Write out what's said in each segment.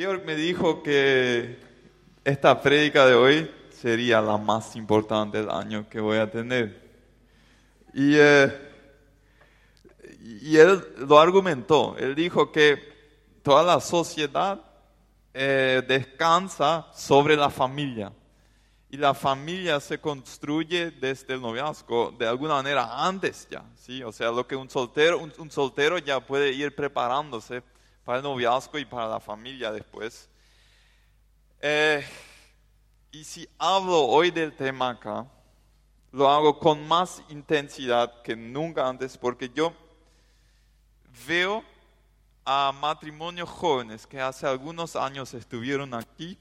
Georg me dijo que esta prédica de hoy sería la más importante del año que voy a tener. Y, eh, y él lo argumentó. Él dijo que toda la sociedad eh, descansa sobre la familia. Y la familia se construye desde el noviazgo, de alguna manera antes ya, ¿sí? O sea, lo que un soltero, un, soltero ya puede ir preparándose para el noviazgo y para la familia después. Eh, y si hablo hoy del tema acá, lo hago con más intensidad que nunca antes porque yo veo a matrimonios jóvenes que hace algunos años estuvieron aquí,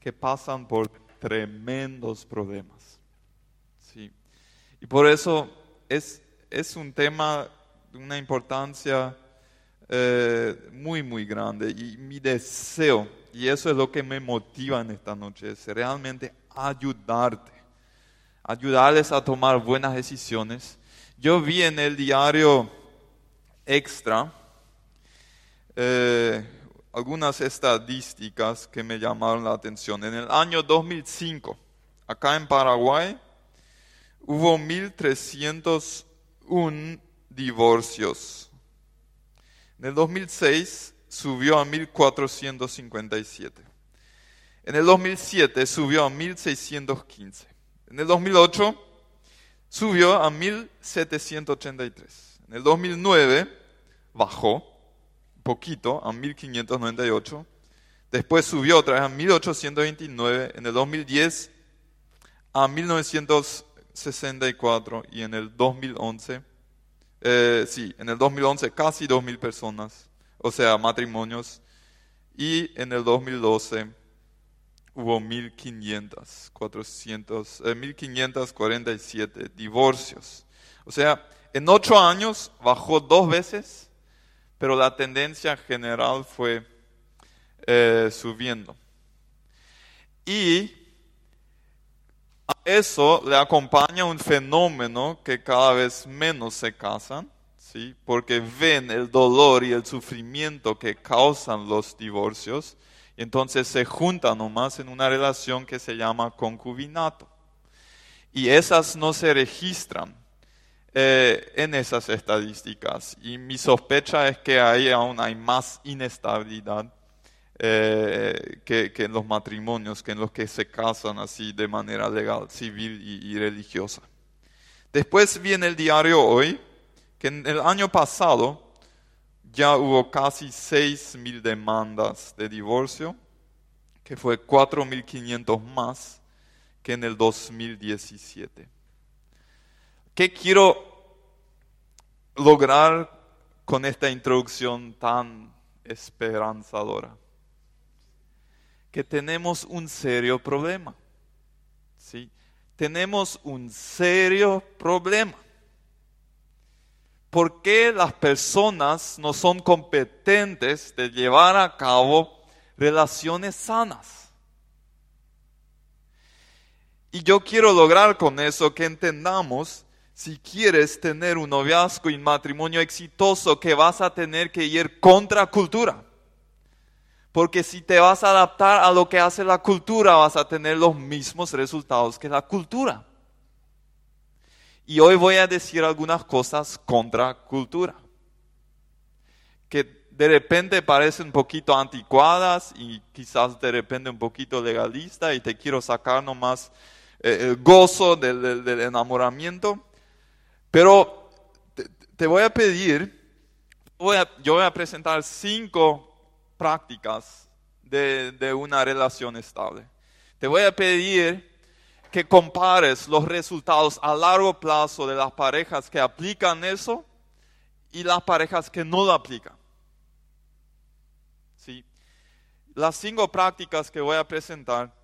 que pasan por tremendos problemas. Sí. Y por eso es, es un tema de una importancia eh, muy, muy grande. Y mi deseo, y eso es lo que me motiva en esta noche, es realmente ayudarte, ayudarles a tomar buenas decisiones. Yo vi en el diario Extra, eh, algunas estadísticas que me llamaron la atención. En el año 2005, acá en Paraguay, hubo 1.301 divorcios. En el 2006 subió a 1.457. En el 2007 subió a 1.615. En el 2008 subió a 1.783. En el 2009 bajó poquito, a 1598. Después subió otra vez a 1829. En el 2010 a 1964 y en el 2011, eh, sí, en el 2011 casi 2.000 personas, o sea, matrimonios. Y en el 2012 hubo 1.500, 400, 1.547 divorcios. O sea, en ocho años bajó dos veces pero la tendencia general fue eh, subiendo. Y a eso le acompaña un fenómeno que cada vez menos se casan, ¿sí? porque ven el dolor y el sufrimiento que causan los divorcios, y entonces se juntan nomás en una relación que se llama concubinato. Y esas no se registran eh, en esas estadísticas. Y mi sospecha es que ahí aún hay más inestabilidad eh, que, en los matrimonios, que en los que se casan así de manera legal, civil y, religiosa. Después viene el diario hoy, que en el año pasado ya hubo casi 6.000 demandas de divorcio, que fue 4.500 más que en el 2017. ¿Qué quiero lograr con esta introducción tan esperanzadora? Que tenemos un serio problema. ¿sí? Tenemos un serio problema. ¿Por qué las personas no son competentes de llevar a cabo relaciones sanas? Y yo quiero lograr con eso que entendamos si quieres tener un noviazgo y un matrimonio exitoso, que vas a tener que ir contra cultura. Porque si te vas a adaptar a lo que hace la cultura, vas a tener los mismos resultados que la cultura. Y hoy voy a decir algunas cosas contra cultura, que de repente parecen un poquito anticuadas y quizás de repente un poquito legalista y te quiero sacar nomás eh, el gozo del enamoramiento. Pero te, voy a pedir, yo voy a presentar cinco prácticas de, una relación estable. Te voy a pedir que compares los resultados a largo plazo de las parejas que aplican eso y las parejas que no lo aplican. ¿Sí? Las cinco prácticas que voy a presentar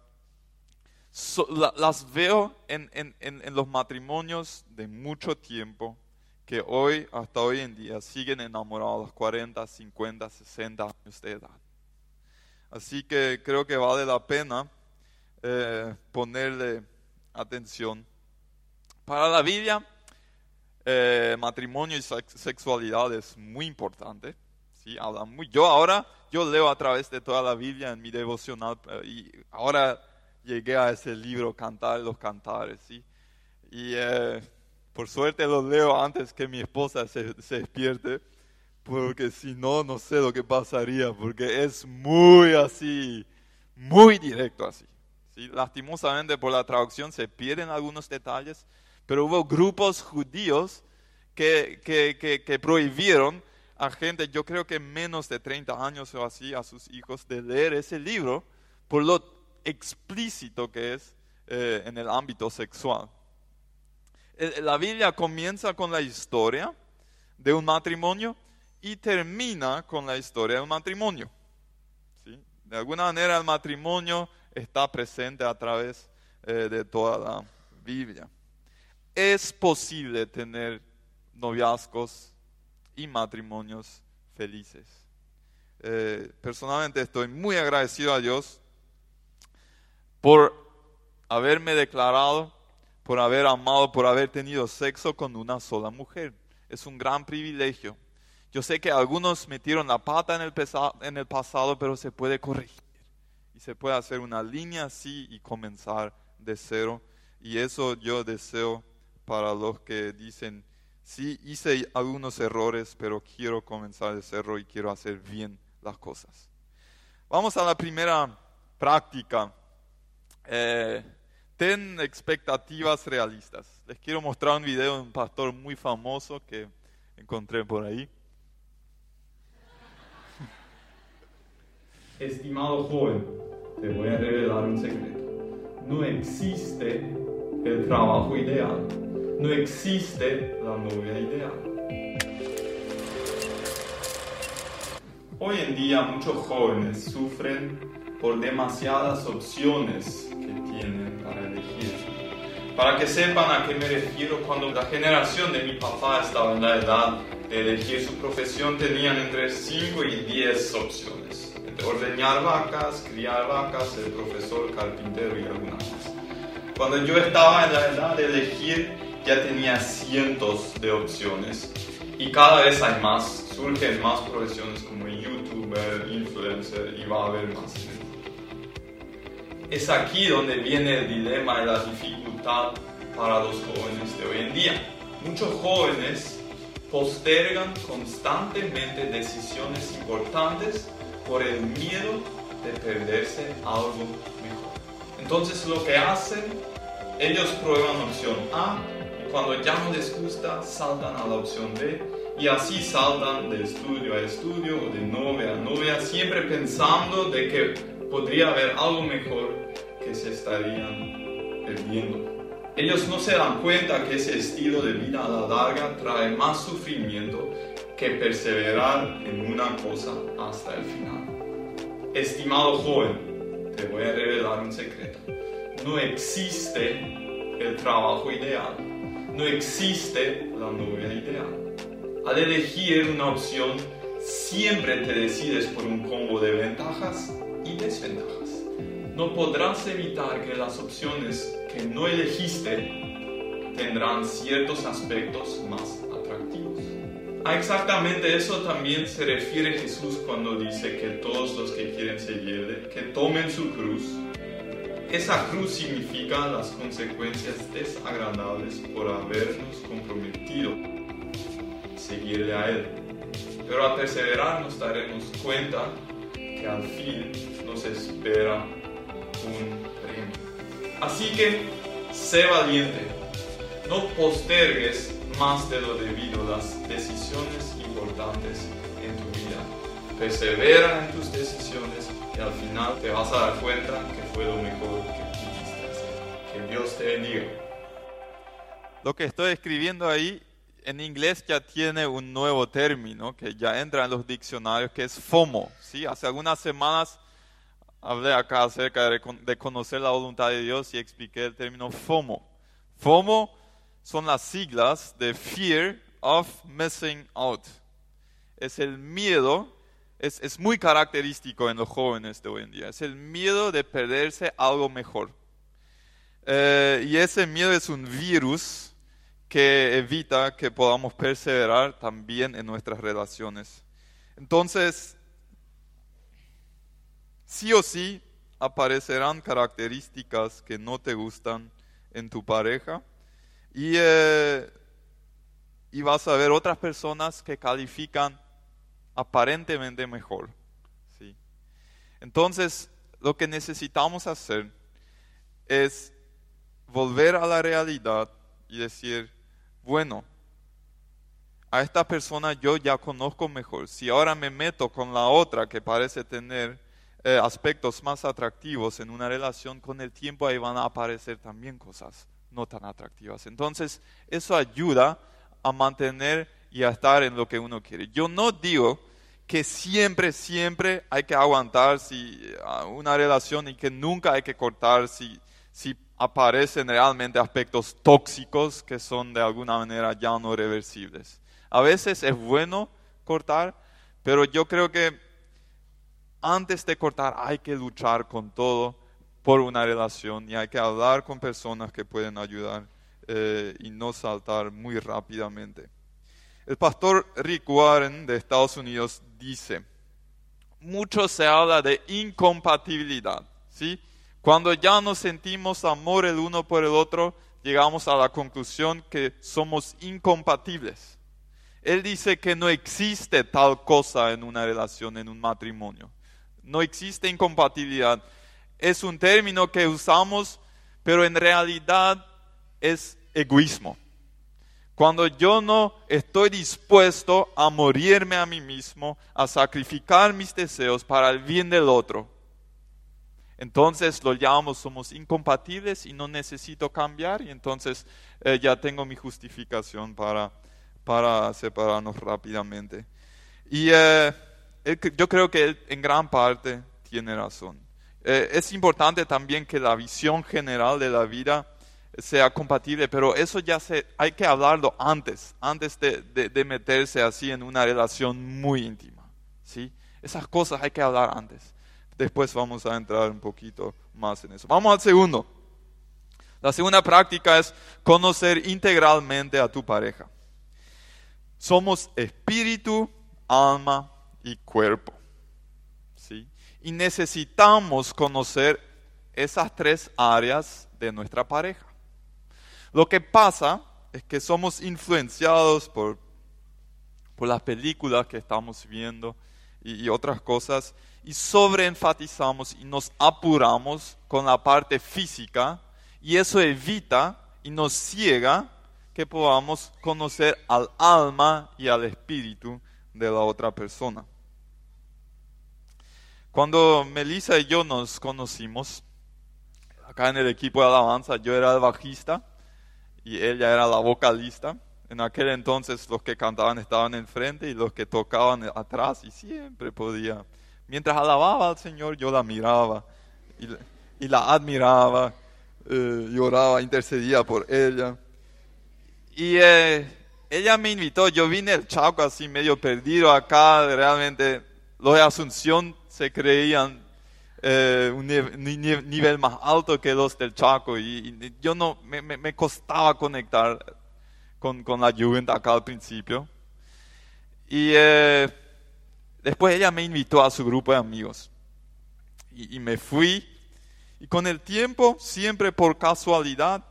las veo en, los matrimonios de mucho tiempo que hoy, hasta hoy en día, siguen enamorados a los 40, 50, 60 años de edad. Así que creo que vale la pena eh, ponerle atención. Para la Biblia, eh, matrimonio y sexualidad es muy importante. ¿sí? Habla muy, yo ahora yo leo a través de toda la Biblia en mi devocional eh, y ahora llegué a ese libro, Cantar los Cantares, ¿sí? Y eh, por suerte lo leo antes que mi esposa se, despierte, porque si no, no sé lo que pasaría, porque es muy así, muy directo así. ¿sí? Lastimosamente por la traducción se pierden algunos detalles, pero hubo grupos judíos que, prohibieron a gente, yo creo que menos de 30 años o así, a sus hijos de leer ese libro por lo explícito que es eh, en el ámbito sexual. La Biblia comienza con la historia de un matrimonio y termina con la historia de un matrimonio. De alguna manera el matrimonio está presente a través eh, de toda la Biblia. Es posible tener noviazgos y matrimonios felices. Eh, personalmente estoy muy agradecido a Dios por haberme declarado, por haber amado, por haber tenido sexo con una sola mujer. Es un gran privilegio. Yo sé que algunos metieron la pata en el, pasado, pero se puede corregir. Y se puede hacer una línea así y comenzar de cero. Y eso yo deseo para los que dicen, sí, hice algunos errores, pero quiero comenzar de cero y quiero hacer bien las cosas. Vamos a la primera práctica. Eh, ten expectativas realistas. Les quiero mostrar un video de un pastor muy famoso que encontré por ahí. Estimado joven, te voy a revelar un secreto. No existe el trabajo ideal. No existe la novia ideal. Hoy en día muchos jóvenes sufren por demasiadas opciones que tienen. Para que sepan a qué me refiero, cuando la generación de mi papá estaba en la edad de elegir su profesión, tenían entre 5 y 10 opciones ordeñar vacas, criar vacas, ser profesor, carpintero y algunas más. Cuando yo estaba en la edad de elegir, ya tenía cientos de opciones y cada vez hay más, surgen más profesiones como youtuber, influencer y va a haber más. Es aquí donde viene el dilema y la dificultad para los jóvenes de hoy en día. Muchos jóvenes postergan constantemente decisiones importantes por el miedo de perderse algo mejor. Entonces lo que hacen, ellos prueban opción A y cuando ya no les gusta saltan a la opción B y así saltan de estudio a estudio o de novia a novia, siempre pensando de que podría haber algo mejor que se estarían perdiendo. Ellos no se dan cuenta que ese estilo de vida a la larga trae más sufrimiento que perseverar en una cosa hasta el final. Estimado joven, te voy a revelar un secreto. No existe el trabajo ideal. No existe la novia ideal. Al elegir una opción, siempre te decides por un combo de ventajas desventajas. No podrás evitar que las opciones que no elegiste tendrán ciertos aspectos más a exactamente eso también se refiere Jesús cuando dice que todos los que quieren seguirle, que tomen su cruz. Esa cruz significa las consecuencias desagradables por habernos comprometido seguirle a Él. Pero al perseverar nos daremos cuenta que al fin nos espera un premio. Así que sé valiente, no postergues más de lo debido las decisiones importantes en tu vida. Persevera en tus decisiones y al final te vas a dar cuenta que fue lo mejor que pudiste. Que Dios te bendiga. Lo que estoy escribiendo ahí en inglés ya tiene un nuevo término que ya entra en los diccionarios que es FOMO. ¿sí? Hace algunas semanas hablé acá acerca de conocer la voluntad de Dios y expliqué el término FOMO. FOMO son las siglas de Fear of Missing Out. Es el miedo, es, es, muy característico en los jóvenes de hoy en día, es el miedo de perderse algo mejor. Eh, y ese miedo es un virus que evita que podamos perseverar también en nuestras relaciones. Entonces, sí o sí aparecerán características que no te gustan en tu pareja y, eh, y vas a ver otras personas que califican aparentemente mejor. ¿sí? Entonces, lo que necesitamos hacer es volver a la realidad y decir, bueno, a esta persona yo ya conozco mejor. Si ahora me meto con la otra que parece tener eh, aspectos más atractivos en una relación, con el tiempo ahí van a aparecer también cosas no tan atractivas. Entonces, eso ayuda a mantener y a estar en lo que uno quiere. Yo no digo que siempre, siempre hay que aguantar si, una relación y que nunca hay que cortar si, si aparecen realmente aspectos tóxicos que son de alguna manera ya no reversibles. A veces es bueno cortar, pero yo creo que antes de cortar hay que luchar con todo por una relación y hay que hablar con personas que pueden ayudar eh, y no saltar muy rápidamente. El pastor Rick Warren de Estados Unidos dice, mucho se habla de incompatibilidad, ¿sí? Cuando ya nos sentimos amor el uno por el otro, llegamos a la conclusión que somos incompatibles. Él dice que no existe tal cosa en una relación, en un matrimonio. No existe incompatibilidad. Es un término que usamos, pero en realidad es egoísmo. Cuando yo no estoy dispuesto a morirme a mí mismo, a sacrificar mis deseos para el bien del otro, entonces lo llamamos somos incompatibles y no necesito cambiar y entonces eh, ya tengo mi justificación para para separarnos rápidamente. Y eh, yo creo que él en gran parte tiene razón. Eh, es importante también que la visión general de la vida sea compatible, pero eso ya se, hay que hablarlo antes, antes de, de, meterse así en una relación muy íntima. ¿sí? Esas cosas hay que hablar antes. Después vamos a entrar un poquito más en eso. Vamos al segundo. La segunda práctica es conocer integralmente a tu pareja. Somos espíritu, alma y cuerpo. ¿sí? Y necesitamos conocer esas tres áreas de nuestra pareja. Lo que pasa es que somos influenciados por, por las películas que estamos viendo y, y otras cosas y sobreenfatizamos y nos apuramos con la parte física y eso evita y nos ciega que podamos conocer al alma y al espíritu de la otra persona. Cuando Melissa y yo nos conocimos, acá en el equipo de alabanza, yo era el bajista y ella era la vocalista. En aquel entonces los que cantaban estaban enfrente y los que tocaban atrás y siempre podía. Mientras alababa al Señor yo la miraba y, la admiraba, eh, lloraba, intercedía por ella. Y eh, ella me invitó, yo vine el Chaco así medio perdido acá, realmente los de Asunción se creían eh, un nivel, más alto que los del Chaco y, yo no, me, costaba conectar con, con, la juventud acá al principio. Y eh, después ella me invitó a su grupo de amigos y, y me fui y con el tiempo, siempre por casualidad,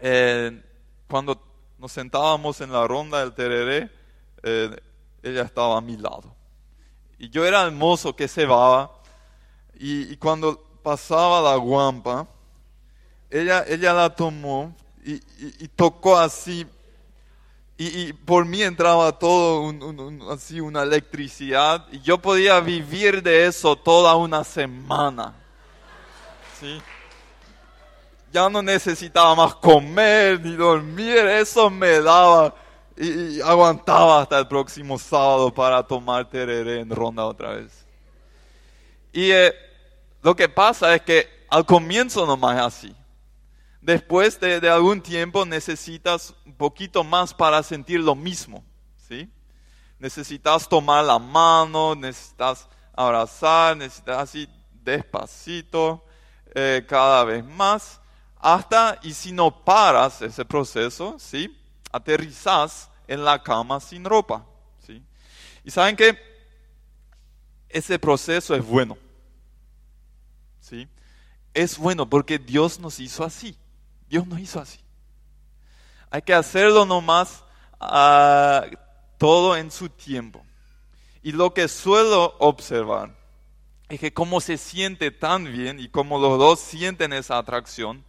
eh, cuando nos sentábamos en la ronda del tereré, eh, ella estaba a mi lado. Y yo era el mozo que se va, y, cuando pasaba la guampa, ella, ella la tomó y, tocó así, y, por mí entraba todo así una electricidad, y yo podía vivir de eso toda una semana. ¿Sí? Ya no necesitaba más comer ni dormir, eso me daba y, aguantaba hasta el próximo sábado para tomar tereré en ronda otra vez. Y eh, lo que pasa es que al comienzo nomás es así. Después de, de, algún tiempo necesitas un poquito más para sentir lo mismo, ¿sí? Necesitas tomar la mano, necesitas abrazar, necesitas así despacito, eh, cada vez más hasta, y si no paras ese proceso, ¿sí? aterrizas en la cama sin ropa. ¿sí? Y saben que ese proceso es bueno. ¿sí? Es bueno porque Dios nos hizo así. Dios nos hizo así. Hay que hacerlo nomás ah, todo en su tiempo. Y lo que suelo observar es que como se siente tan bien y como los dos sienten esa atracción,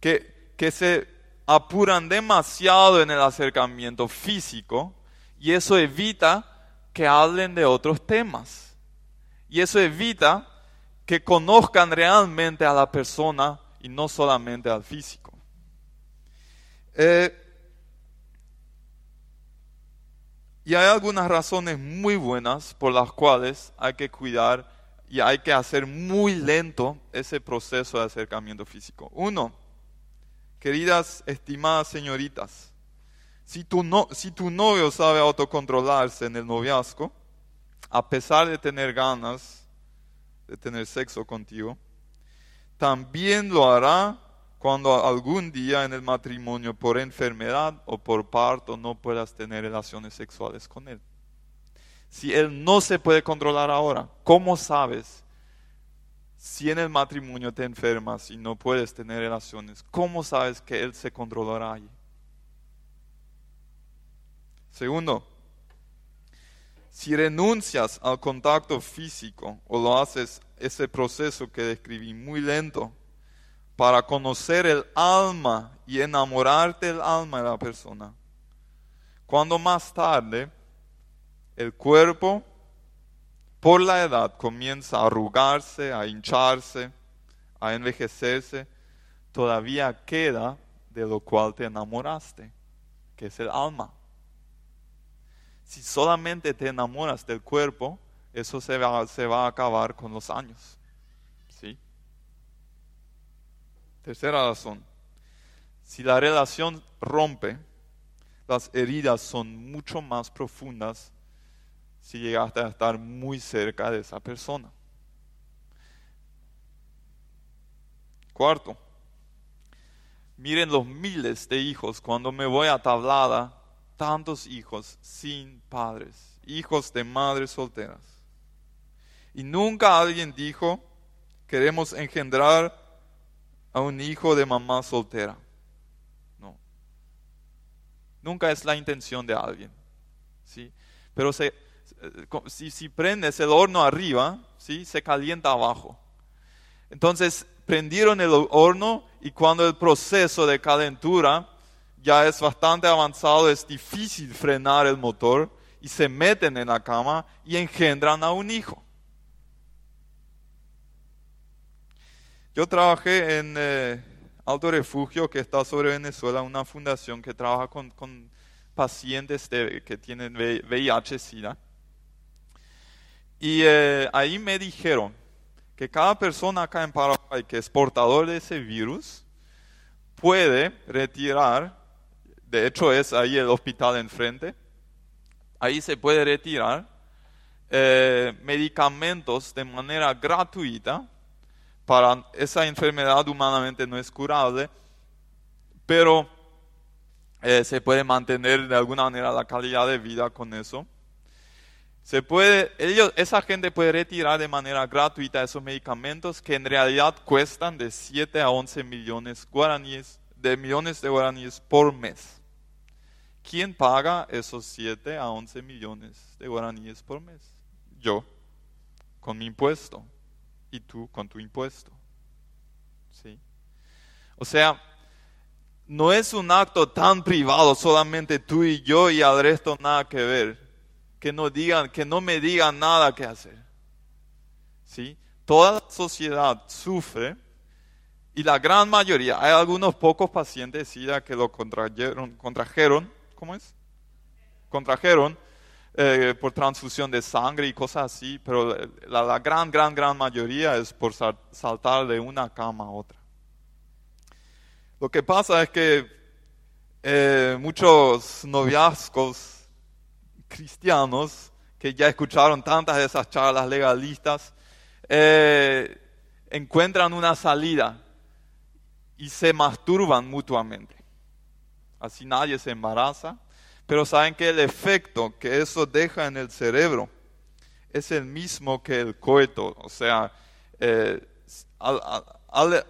que, que se apuran demasiado en el acercamiento físico y eso evita que hablen de otros temas. Y eso evita que conozcan realmente a la persona y no solamente al físico. Eh, y hay algunas razones muy buenas por las cuales hay que cuidar y hay que hacer muy lento ese proceso de acercamiento físico. Uno, queridas, estimadas señoritas, si tu, novio sabe autocontrolarse en el noviazgo, a pesar de tener ganas de tener sexo contigo, también lo hará cuando algún día en el matrimonio por enfermedad o por parto no puedas tener relaciones sexuales con él. Si él no se puede controlar ahora, ¿cómo sabes si en el matrimonio te enfermas y no puedes tener relaciones? ¿Cómo sabes que él se controlará ahí? Segundo, si renuncias al contacto físico o lo haces ese proceso que describí muy lento para conocer el alma y enamorarte del alma de la persona, cuando más tarde el cuerpo por la edad comienza a arrugarse, a hincharse, a envejecerse, todavía queda de lo cual te enamoraste, que es el alma. Si solamente te enamoras del cuerpo, eso se va, se va a acabar con los años. ¿Sí? Tercera razón. Si la relación rompe, las heridas son mucho más profundas si llegaste a estar muy cerca de esa persona. Cuarto, miren los miles de hijos cuando me voy a tablada tantos hijos sin padres, hijos de madres solteras. Y nunca alguien dijo, queremos engendrar a un hijo de mamá soltera. No. Nunca es la intención de alguien. ¿sí? Pero se, si, si prendes el horno arriba, ¿sí? se calienta abajo. Entonces prendieron el horno y cuando el proceso de calentura ya es bastante avanzado, es difícil frenar el motor y se meten en la cama y engendran a un hijo. Yo trabajé en eh, Alto Refugio, que está sobre Venezuela, una fundación que trabaja con, pacientes que tienen VIH-Sida. Y eh, ahí me dijeron que cada persona acá en Paraguay que es portador de ese virus puede retirar de hecho es ahí el hospital enfrente, ahí se puede retirar eh, medicamentos de manera gratuita para esa enfermedad humanamente no es curable, pero eh, se puede mantener de alguna manera la calidad de vida con eso. Se puede, ellos, esa gente puede retirar de manera gratuita esos medicamentos que en realidad cuestan de 7 a 11 millones guaraníes, de millones de guaraníes por mes. ¿Quién paga esos 7 a 11 millones de guaraníes por mes? Yo, con mi impuesto, y tú con tu impuesto. ¿Sí? O sea, no es un acto tan privado, solamente tú y yo y al resto nada que ver. Que no digan, que no me digan nada que hacer. ¿Sí? Toda la sociedad sufre y la gran mayoría, hay algunos pocos pacientes SIDA que lo contrajeron, contrajeron ¿cómo es? Contrajeron eh, por transfusión de sangre y cosas así, pero la, gran, gran, gran mayoría es por saltar de una cama a otra. Lo que pasa es que eh, muchos noviazgos cristianos que ya escucharon tantas de esas charlas legalistas, eh, encuentran una salida y se masturban mutuamente. Así nadie se embaraza, pero saben que el efecto que eso deja en el cerebro es el mismo que el coito, o sea, eh, al, al-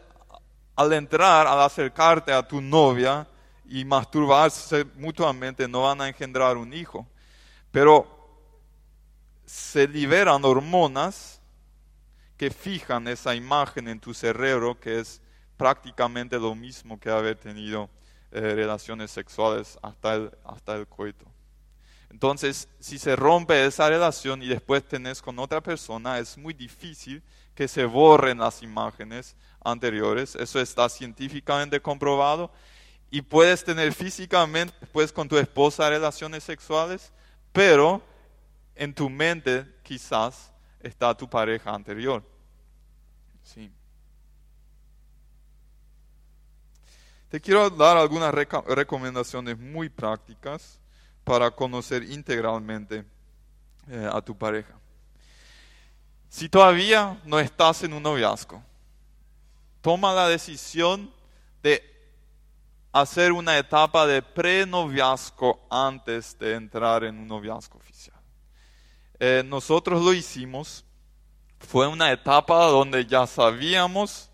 al entrar, al acercarte a tu novia y masturbarse mutuamente, no van a engendrar un hijo. Pero se liberan hormonas que fijan esa imagen en tu cerebro, que es prácticamente lo mismo que haber tenido eh, relaciones sexuales hasta el, hasta el coito. Entonces, si se rompe esa relación y después tenés con otra persona, es muy difícil que se borren las imágenes anteriores. Eso está científicamente comprobado. Y puedes tener físicamente después con tu esposa relaciones sexuales, pero en tu mente quizás está tu pareja anterior. Sí. Te quiero dar algunas recomendaciones muy prácticas para conocer integralmente eh, a tu pareja. Si todavía no estás en un noviazgo, toma la decisión de hacer una etapa de prenoviazgo antes de entrar en un noviazgo oficial. Eh, nosotros lo hicimos, fue una etapa donde ya sabíamos,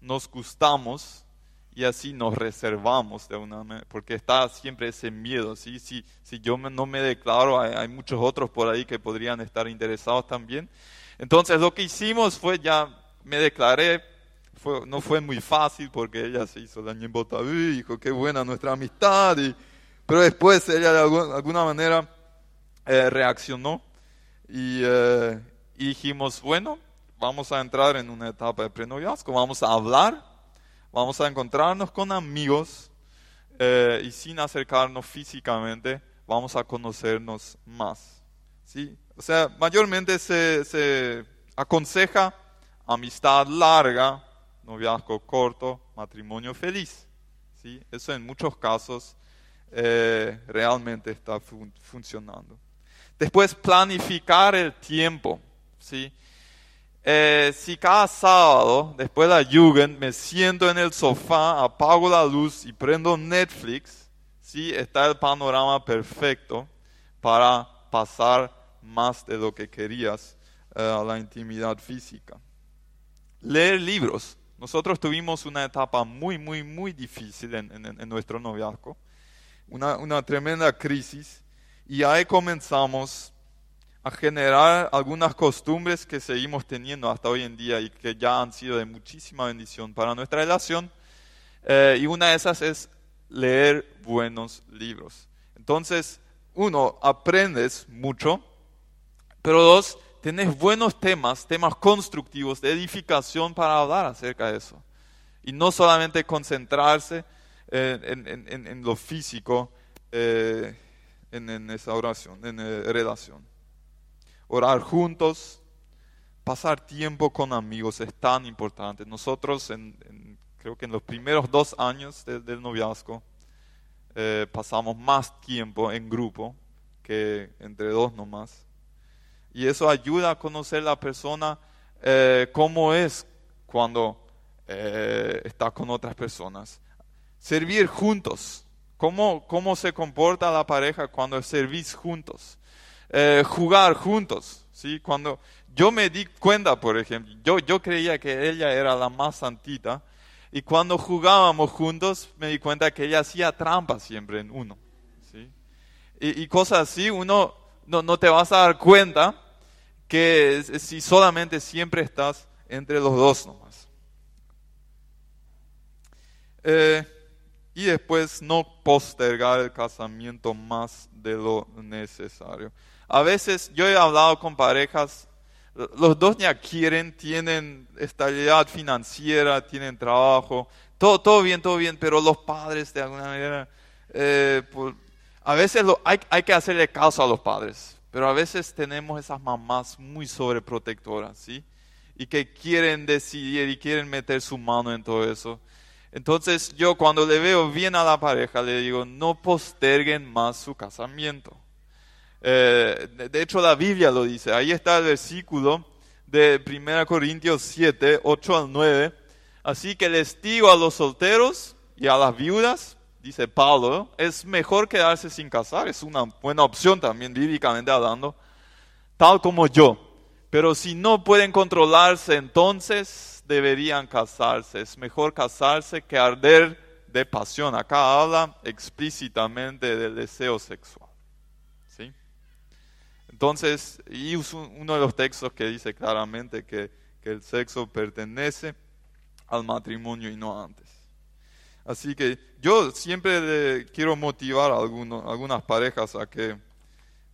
nos gustamos y así nos reservamos de una porque está siempre ese miedo, ¿sí? si, si yo no me declaro, hay muchos otros por ahí que podrían estar interesados también. Entonces lo que hicimos fue ya, me declaré, no fue muy fácil porque ella se hizo la ñembota, "Uy, hijo, qué buena nuestra amistad, y- pero después ella de algu- alguna manera eh, reaccionó y, eh, y dijimos, bueno, vamos a entrar en una etapa de prenoviazgo, vamos a hablar, vamos a encontrarnos con amigos eh, y sin acercarnos físicamente, vamos a conocernos más. ¿sí? O sea, mayormente se aconseja amistad larga, noviazgo corto, matrimonio feliz. ¿sí? Eso en muchos casos eh, realmente está fun- funcionando. Después, planificar el tiempo. ¿sí? Eh, si cada sábado, después de la Jugend, me siento en el sofá, apago la luz y prendo Netflix, ¿sí? está el panorama perfecto para pasar más de lo que querías eh, a la intimidad física. Leer libros. Nosotros tuvimos una etapa muy, muy, muy difícil en, en- en nuestro noviazgo, una, una tremenda crisis, y ahí comenzamos a generar algunas costumbres que seguimos teniendo hasta hoy en día y que ya han sido de muchísima bendición para nuestra relación. Eh, y una de esas es leer buenos libros. Entonces, uno, aprendes mucho, pero dos, tenés buenos temas, temas constructivos de edificación para hablar acerca de eso. Y no solamente concentrarse eh, en, lo físico, eh, en, esa oración, en eh, relación. Orar juntos, pasar tiempo con amigos es tan importante. Nosotros, creo que en los primeros dos años de- del noviazgo, eh, pasamos más tiempo en grupo que entre dos nomás. Y eso ayuda a conocer la persona eh, cómo es cuando eh, está con otras personas. Servir juntos. ¿Cómo, ¿Cómo se comporta la pareja cuando servís juntos? Eh, jugar juntos. ¿sí? Cuando yo me di cuenta, por ejemplo, yo, yo creía que ella era la más santita. Y cuando jugábamos juntos, me di cuenta que ella hacía trampa siempre en uno. ¿sí? y, y cosas así, uno no, no te vas a dar cuenta que si solamente siempre estás entre los dos nomás. Eh, y después no postergar el casamiento más de lo necesario. A veces yo he hablado con parejas, los dos ya quieren, tienen estabilidad financiera, tienen trabajo, todo, todo bien, todo bien, pero los padres de alguna manera, eh, a veces hay, hay que hacerle caso a los padres, pero a veces tenemos esas mamás muy sobreprotectoras, ¿sí? Y que quieren decidir y quieren meter su mano en todo eso. Entonces yo cuando le veo bien a la pareja le digo, no posterguen más su casamiento. Eh, de, hecho la Biblia lo dice, ahí está el versículo de 1 Corintios 7, 8 al 9. Así que les digo a los solteros y a las viudas, dice Pablo, es mejor quedarse sin casar, es una buena opción también bíblicamente hablando, tal como yo. Pero si no pueden controlarse, entonces deberían casarse. Es mejor casarse que arder de pasión. Acá habla explícitamente del deseo sexual. ¿sí? Entonces, y uno de los textos que dice claramente que, que el sexo pertenece al matrimonio y no antes. Así que yo siempre quiero motivar a algunas parejas a que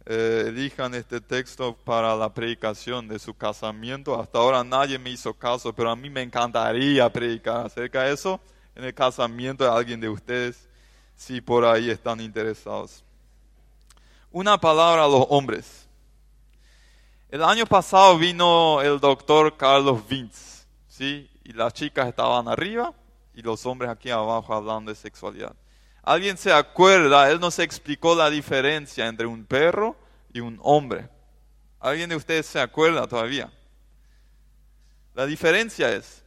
eh, elijan este texto para la predicación de su casamiento. Hasta ahora nadie me hizo caso, pero a mí me encantaría predicar acerca de eso en el casamiento de alguien de ustedes, si por ahí están interesados. Una palabra a los hombres. El año pasado vino el doctor Carlos Vince, ¿sí? Y las chicas estaban arriba y los hombres aquí abajo hablando de sexualidad. ¿Alguien se acuerda? Él nos explicó la diferencia entre un perro y un hombre. ¿Alguien de ustedes se acuerda todavía? La diferencia es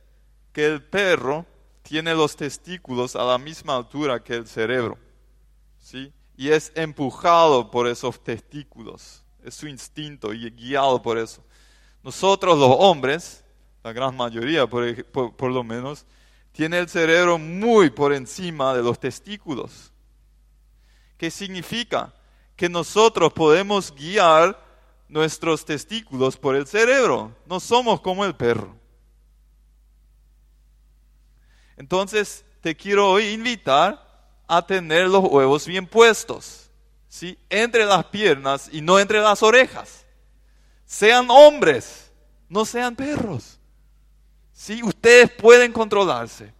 que el perro tiene los testículos a la misma altura que el cerebro, ¿sí? Y es empujado por esos testículos, es su instinto y guiado por eso. Nosotros los hombres, la gran mayoría por, por lo menos, tiene el cerebro muy por encima de los testículos. ¿Qué significa? Que nosotros podemos guiar nuestros testículos por el cerebro. No somos como el perro. Entonces, te quiero hoy invitar a tener los huevos bien puestos, ¿sí? Entre las piernas y no entre las orejas. Sean hombres, no sean perros. ¿Sí? Ustedes pueden controlarse.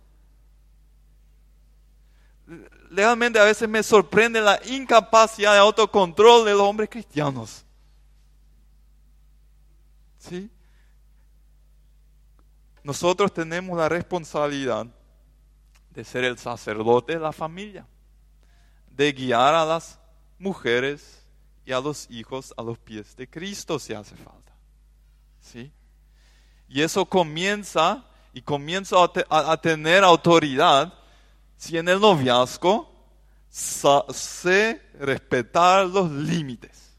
Realmente a veces me sorprende la incapacidad de autocontrol de los hombres cristianos. ¿Sí? Nosotros tenemos la responsabilidad de ser el sacerdote de la familia, de guiar a las mujeres y a los hijos a los pies de Cristo si hace falta. ¿Sí? Y eso comienza y comienza a, tener autoridad si en el noviazgo sé respetar los límites.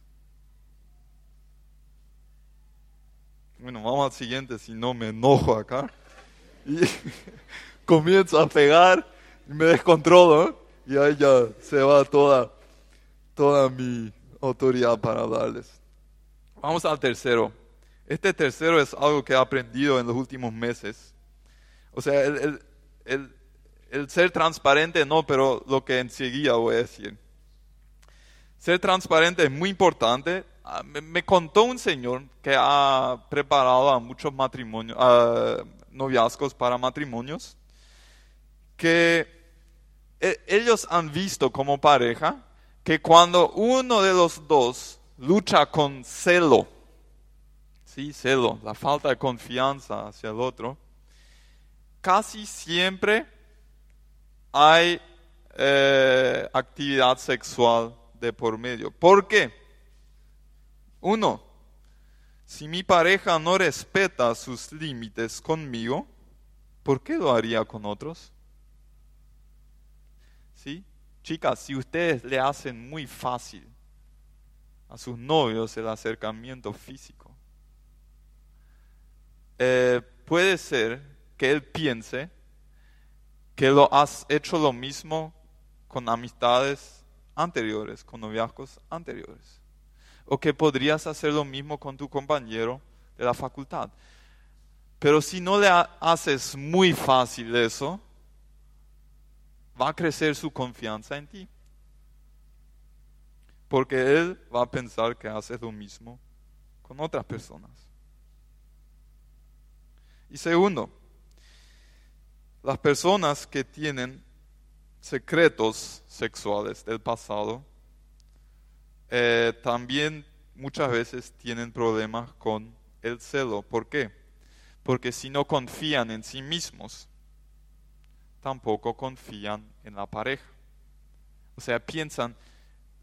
Bueno, vamos al siguiente, si no me enojo acá. Y comienzo a pegar y me descontrolo. Y ahí ya se va toda, toda mi autoridad para hablarles. Vamos al tercero. Este tercero es algo que he aprendido en los últimos meses. O sea, el, ser transparente no, pero lo que enseguida voy a decir. Ser transparente es muy importante. Ah, me, contó un señor que ha preparado a muchos matrimonios, noviazgos para matrimonios, que e, ellos han visto como pareja que cuando uno de los dos lucha con celo, sí, celo, la falta de confianza hacia el otro, casi siempre hay eh, actividad sexual de por medio. ¿Por qué? Uno, si mi pareja no respeta sus límites conmigo, ¿por qué lo haría con otros? ¿Sí? Chicas, si ustedes le hacen muy fácil a sus novios el acercamiento físico, eh, puede ser que él piense que lo has hecho lo mismo con amistades anteriores, con noviazgos anteriores. O que podrías hacer lo mismo con tu compañero de la facultad. Pero si no le haces muy fácil eso, va a crecer su confianza en ti. Porque él va a pensar que haces lo mismo con otras personas. Y segundo, las personas que tienen secretos sexuales del pasado eh, también muchas veces tienen problemas con el celo. ¿Por qué? Porque si no confían en sí mismos, tampoco confían en la pareja. O sea, piensan,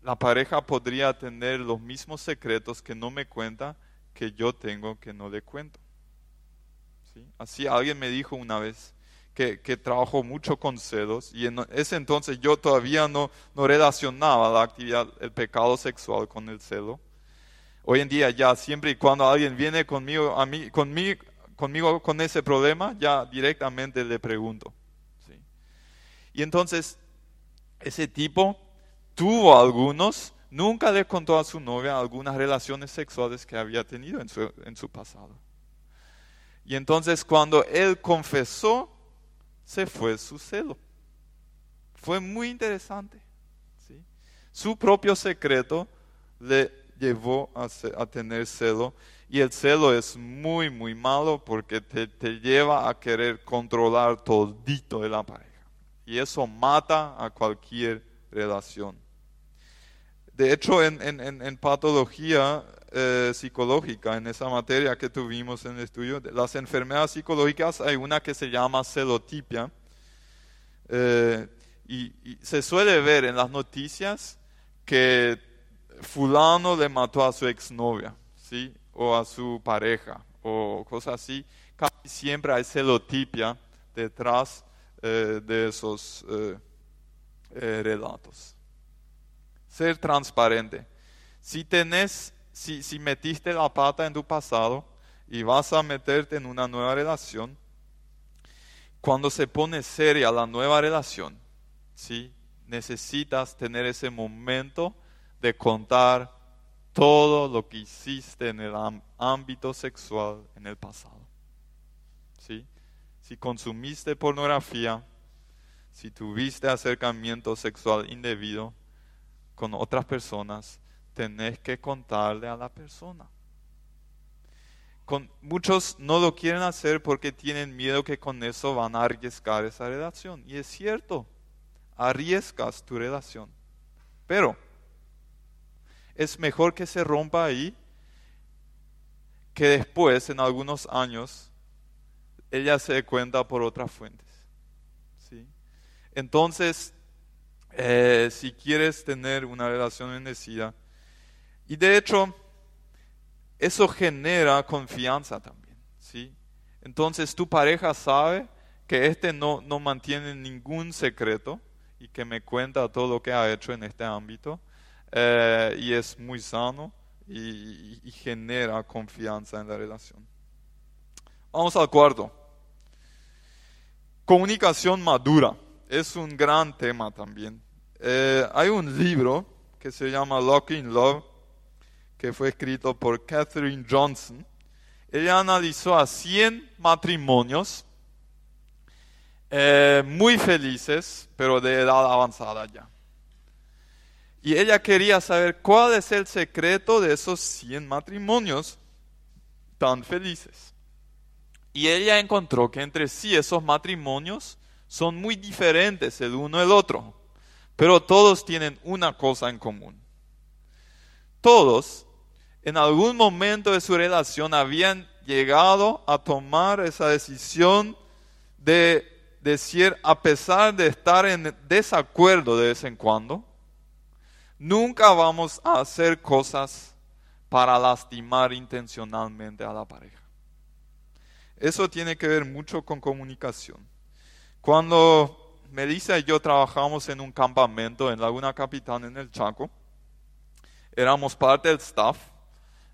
la pareja podría tener los mismos secretos que no me cuenta que yo tengo que no le cuento. Así alguien me dijo una vez que, que, trabajó mucho con celos y en ese entonces yo todavía no, no relacionaba la actividad, el pecado sexual con el celo. Hoy en día ya siempre y cuando alguien viene conmigo, a mí, conmigo, con ese problema, ya directamente le pregunto. Y entonces, ese tipo tuvo algunos, nunca le contó a su novia algunas relaciones sexuales que había tenido en su, en su pasado. Y entonces cuando él confesó, se fue su celo. Fue muy interesante. ¿sí? Su propio secreto le llevó a, tener celo. Y el celo es muy, muy malo porque te, te lleva a querer controlar todito de la pareja. Y eso mata a cualquier relación. De hecho, en, en, en patología eh, psicológica, en esa materia que tuvimos en el estudio, las enfermedades psicológicas hay una que se llama celotipia. Eh, y, se suele ver en las noticias que fulano le mató a su exnovia, ¿sí? O a su pareja, o cosas así. Casi siempre hay celotipia detrás eh, de esos relatos. Ser transparente. Si tenés, si, metiste la pata en tu pasado y vas a meterte en una nueva relación, cuando se pone seria la nueva relación, ¿sí? necesitas tener ese momento de contar todo lo que hiciste en el ámbito sexual en el pasado. ¿Sí? Si consumiste pornografía, si tuviste acercamiento sexual indebido con otras personas, tenés que contarle a la persona. Con, muchos no lo quieren hacer porque tienen miedo que con eso van a arriesgar esa relación. Y es cierto, arriesgas tu relación. Pero es mejor que se rompa ahí que después, en algunos años, ella se dé cuenta por otras fuentes. ¿sí? Entonces, eh, si quieres tener una relación bendecida, y de hecho, eso genera confianza también. ¿sí? Entonces, tu pareja sabe que este no, no mantiene ningún secreto y que me cuenta todo lo que ha hecho en este ámbito eh, y es muy sano y, genera confianza en la relación. Vamos al cuarto. Comunicación madura es un gran tema también. Eh, hay un libro que se llama Lucky in Love que fue escrito por Catherine Johnson. Ella analizó a 100 matrimonios eh, muy felices, pero de edad avanzada ya. Y ella quería saber cuál es el secreto de esos 100 matrimonios tan felices. Y ella encontró que entre sí esos matrimonios son muy diferentes el uno del otro, pero todos tienen una cosa en común. Todos, en algún momento de su relación, habían llegado a tomar esa decisión de decir, a pesar de estar en desacuerdo de vez en cuando, Nunca vamos a hacer cosas para lastimar intencionalmente a la pareja. Eso tiene que ver mucho con comunicación. Cuando Melissa y yo trabajamos en un campamento en Laguna Capitán, en el Chaco, éramos parte del staff.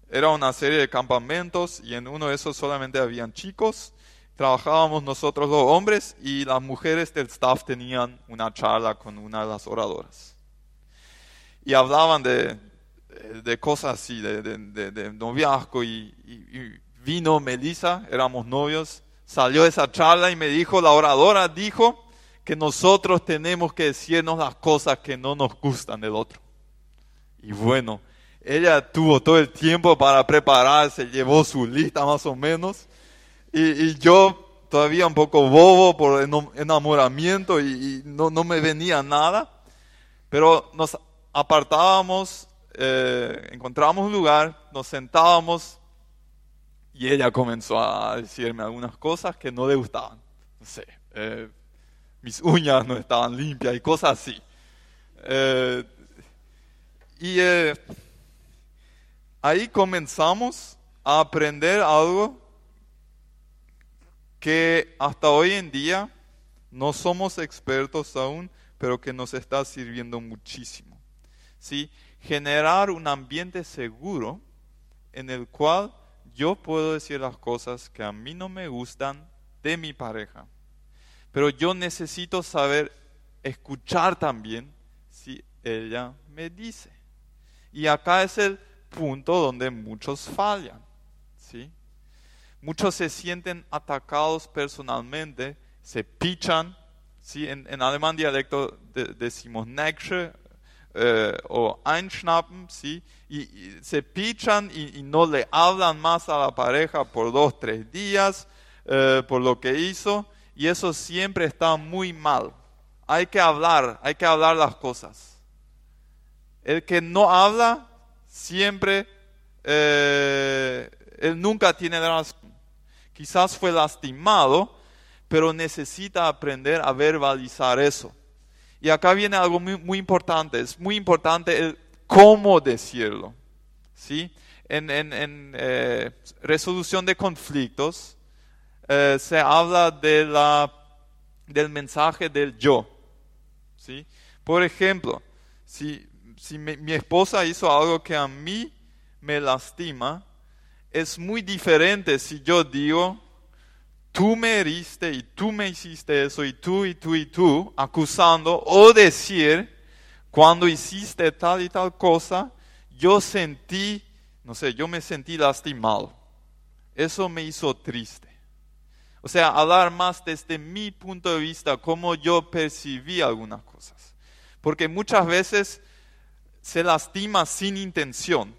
Era una serie de campamentos y en uno de esos solamente habían chicos. Trabajábamos nosotros los hombres y las mujeres del staff tenían una charla con una de las oradoras y hablaban de, de cosas así, de, de, de noviazgo y, y, vino Melissa, éramos novios, salió esa charla y me dijo, la oradora dijo que nosotros tenemos que decirnos las cosas que no nos gustan del otro. Y bueno, ella tuvo todo el tiempo para prepararse, llevó su lista más o menos, y, yo todavía un poco bobo por enamoramiento y, no, no me venía nada, pero nos apartábamos, eh, encontrábamos un lugar, nos sentábamos y ella comenzó a decirme algunas cosas que no le gustaban. No sé, eh, mis uñas no estaban limpias y cosas así. Eh, y eh, ahí comenzamos a aprender algo que hasta hoy en día no somos expertos aún, pero que nos está sirviendo muchísimo. ¿sí? generar un ambiente seguro en el cual yo puedo decir las cosas que a mí no me gustan de mi pareja. Pero yo necesito saber escuchar también si ella me dice. Y acá es el punto donde muchos fallan. ¿sí? Muchos se sienten atacados personalmente, se pichan. ¿sí? En, alemán dialecto decimos Nächsche eh, o Einschnappen, ¿sí? y, se pichan y, no le hablan más a la pareja por dos, tres días eh, por lo que hizo, y eso siempre está muy mal. Hay que hablar, hay que hablar las cosas. El que no habla, siempre, eh, él nunca tiene. Quizás fue lastimado, pero necesita aprender a verbalizar eso. Y acá viene algo muy, muy importante, es muy importante el cómo decirlo. ¿sí? En, en, eh, resolución de conflictos eh, se habla de la, del mensaje del yo. ¿sí? Por ejemplo, si, si mi esposa hizo algo que a mí me lastima, es muy diferente si yo digo, tú me heriste y tú me hiciste eso y tú y tú y tú, acusando o decir, cuando hiciste tal y tal cosa, yo sentí, no sé, yo me sentí lastimado. Eso me hizo triste. O sea, hablar más desde mi punto de vista, cómo yo percibí algunas cosas. Porque muchas veces se lastima sin intención.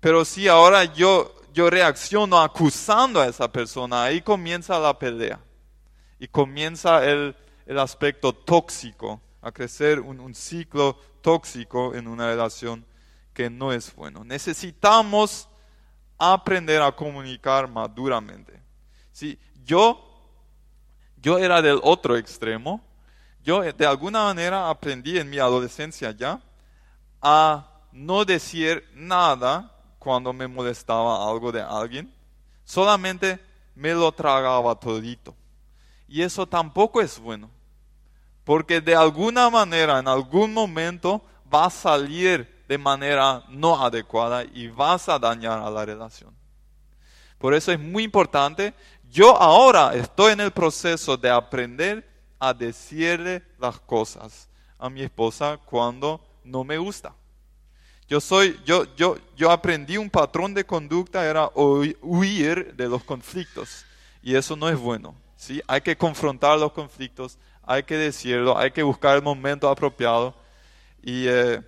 Pero si ahora yo, yo reacciono acusando a esa persona, ahí comienza la pelea. Y comienza el, el aspecto tóxico a crecer un, ciclo tóxico en una relación que no es bueno. Necesitamos aprender a comunicar maduramente. Si yo, yo era del otro extremo, yo de alguna manera aprendí en mi adolescencia ya a no decir nada cuando me molestaba algo de alguien, solamente me lo tragaba todito. Y eso tampoco es bueno. Porque de alguna manera, en algún momento, va a salir de manera no adecuada y vas a dañar a la relación. Por eso es muy importante. Yo ahora estoy en el proceso de aprender a decirle las cosas a mi esposa cuando no me gusta. Yo soy, yo, yo, yo aprendí un patrón de conducta, era huir de los conflictos. Y eso no es bueno. ¿sí? Hay que confrontar los conflictos, hay que decirlo, hay que buscar el momento apropiado. Y eh,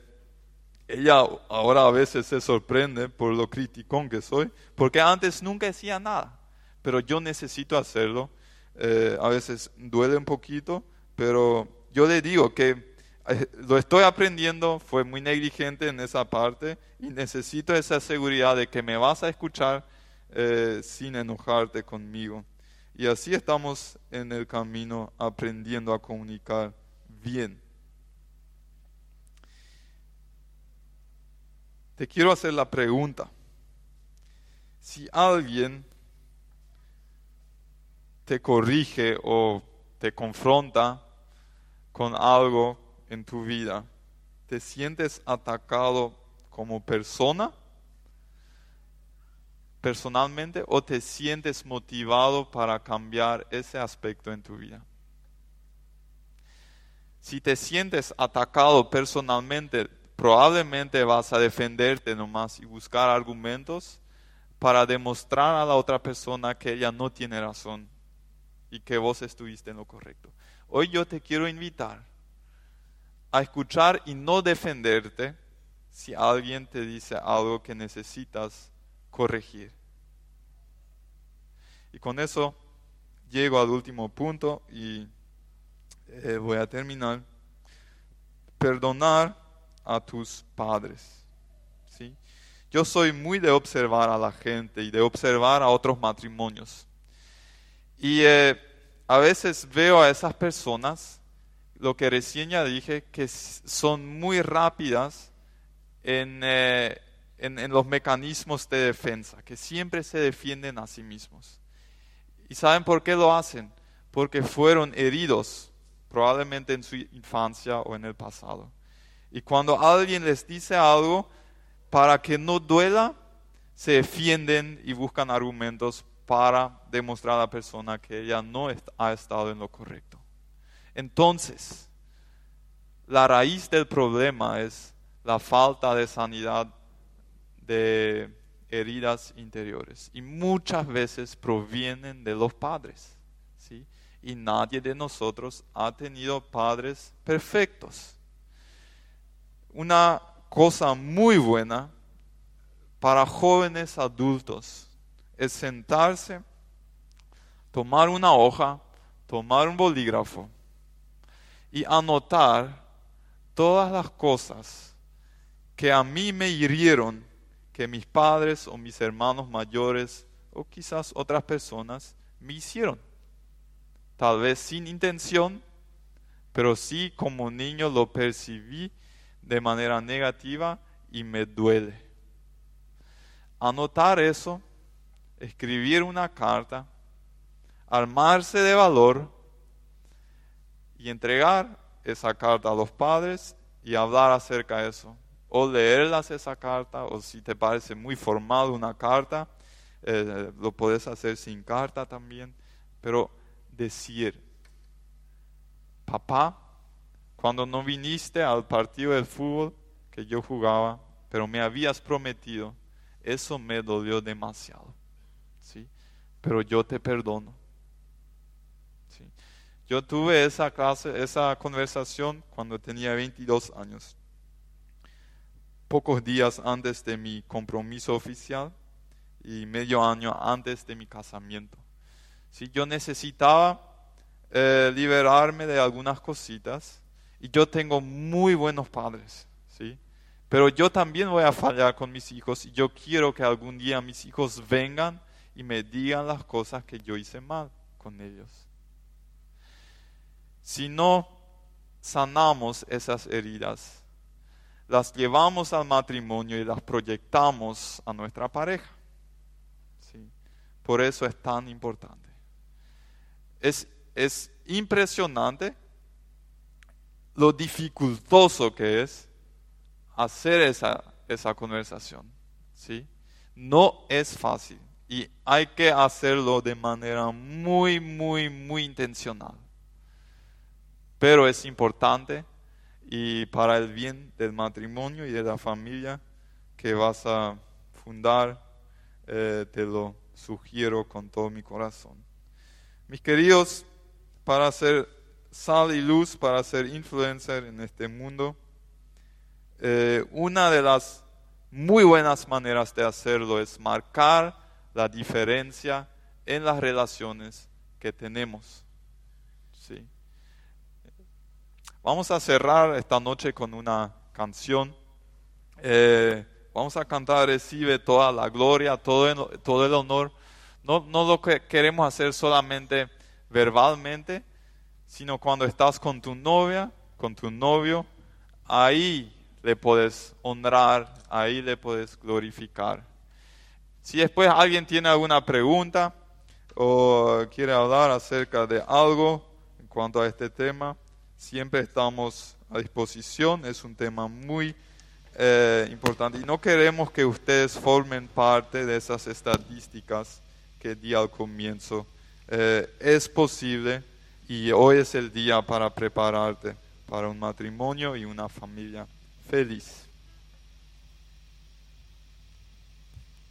ella ahora a veces se sorprende por lo criticón que soy, porque antes nunca decía nada, pero yo necesito hacerlo. Eh, a veces duele un poquito, pero yo le digo que lo estoy aprendiendo, fue muy negligente en esa parte y necesito esa seguridad de que me vas a escuchar sin enojarte conmigo. Y así estamos en el camino aprendiendo a comunicar bien. Te quiero hacer la pregunta. Si alguien te corrige o te confronta con algo en tu vida, ¿te sientes atacado como persona? personalmente o te sientes motivado para cambiar ese aspecto en tu vida. Si te sientes atacado personalmente, probablemente vas a defenderte nomás y buscar argumentos para demostrar a la otra persona que ella no tiene razón y que vos estuviste en lo correcto. Hoy yo te quiero invitar a escuchar y no defenderte si alguien te dice algo que necesitas corregir. Y con eso llego al último punto y eh, voy a terminar. Perdonar a tus padres. ¿sí? Yo soy muy de observar a la gente y de observar a otros matrimonios. Y eh, a veces veo a esas personas, lo que recién ya dije, que son muy rápidas en, eh, en, los mecanismos de defensa, que siempre se defienden a sí mismos. ¿Y saben por qué lo hacen? Porque fueron heridos, probablemente en su infancia o en el pasado. Y cuando alguien les dice algo, para que no duela, se defienden y buscan argumentos para demostrar a la persona que ella no ha estado en lo correcto. Entonces, la raíz del problema es la falta de sanidad de heridas interiores y muchas veces provienen de los padres, ¿sí? Y nadie de nosotros ha tenido padres perfectos. Una cosa muy buena para jóvenes adultos es sentarse, tomar una hoja, tomar un bolígrafo y anotar todas las cosas que a mí me hirieron, que mis padres o mis hermanos mayores o quizás otras personas me hicieron. Tal vez sin intención, pero sí como niño lo percibí de manera negativa y me duele. Anotar eso, escribir una carta, armarse de valor y entregar esa carta a los padres y hablar acerca de eso. O leerlas esa carta, o si te parece muy formal una carta, eh, lo puedes hacer sin carta también. Pero decir, papá, cuando no viniste al partido de fútbol que yo jugaba, pero me habías prometido, eso me dolió demasiado. ¿sí? Pero yo te perdono. Yo tuve esa clase, esa conversación cuando tenía 22 años, pocos días antes de mi compromiso oficial y medio año antes de mi casamiento. ¿sí? Yo necesitaba eh, liberarme de algunas cositas y yo tengo muy buenos padres, ¿sí? Pero yo también voy a fallar con mis hijos y yo quiero que algún día mis hijos vengan y me digan las cosas que yo hice mal con ellos. Si no sanamos esas heridas, las llevamos al matrimonio y las proyectamos a nuestra pareja. ¿sí? Por eso es tan importante. Es, es impresionante lo dificultoso que es hacer esa, esa conversación. ¿sí? No es fácil y hay que hacerlo de manera muy, muy, muy intencional. Pero es importante y para el bien del matrimonio y de la familia que vas a fundar, eh, te lo sugiero con todo mi corazón. Mis queridos, para ser sal y luz, para ser influencer en este mundo, eh, una de las muy buenas maneras de hacerlo es marcar la diferencia en las relaciones que tenemos. ¿sí? Vamos a cerrar esta noche con una canción. Eh, vamos a cantar Recibe toda la gloria, todo el, todo el honor. No, no lo que queremos hacer solamente verbalmente, sino cuando estás con tu novia, con tu novio, ahí le puedes honrar, ahí le puedes glorificar. Si después alguien tiene alguna pregunta o quiere hablar acerca de algo en cuanto a este tema, siempre estamos a disposición. Es un tema muy eh, importante y no queremos que ustedes formen parte de esas estadísticas que di al comienzo. Eh, es posible y hoy es el día para prepararte para un matrimonio y una familia feliz.